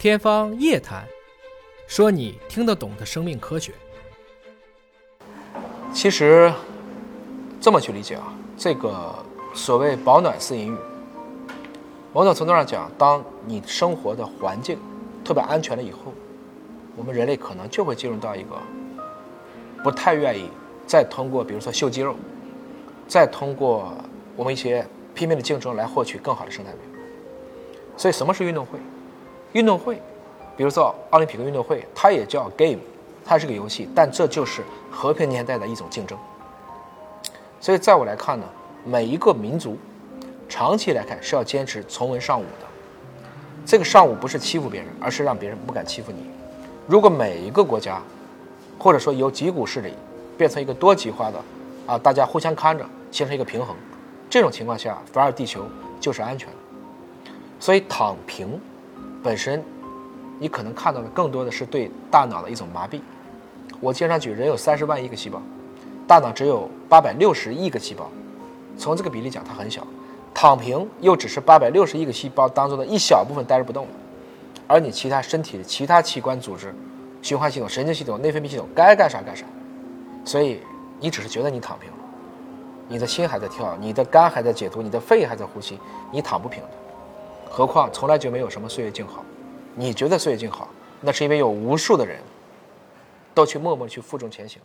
天方夜谭，说你听得懂的生命科学。其实这么去理解啊，这个所谓保暖思淫欲，某种程度上讲，当你生活的环境特别安全了以后，我们人类可能就会进入到一个不太愿意再通过，比如说秀肌肉，再通过我们一些拼命的竞争来获取更好的生态位。所以，什么是运动会？运动会，比如说奥林匹克运动会，它也叫 game，它是个游戏，但这就是和平年代的一种竞争。所以，在我来看呢，每一个民族长期来看是要坚持从文尚武的。这个尚武不是欺负别人，而是让别人不敢欺负你。如果每一个国家，或者说由几股势力变成一个多极化的，啊，大家互相看着，形成一个平衡，这种情况下，反而地球就是安全的。所以，躺平。本身，你可能看到的更多的是对大脑的一种麻痹。我经常举，人有三十万亿个细胞，大脑只有八百六十亿个细胞，从这个比例讲，它很小。躺平又只是八百六十亿个细胞当中的一小部分呆着不动了，而你其他身体的其他器官组织、循环系统、神经系统、内分泌系统该干啥干啥。所以你只是觉得你躺平了，你的心还在跳，你的肝还在解毒，你的肺还在呼吸，你躺不平的。何况从来就没有什么岁月静好，你觉得岁月静好，那是因为有无数的人都去默默去负重前行。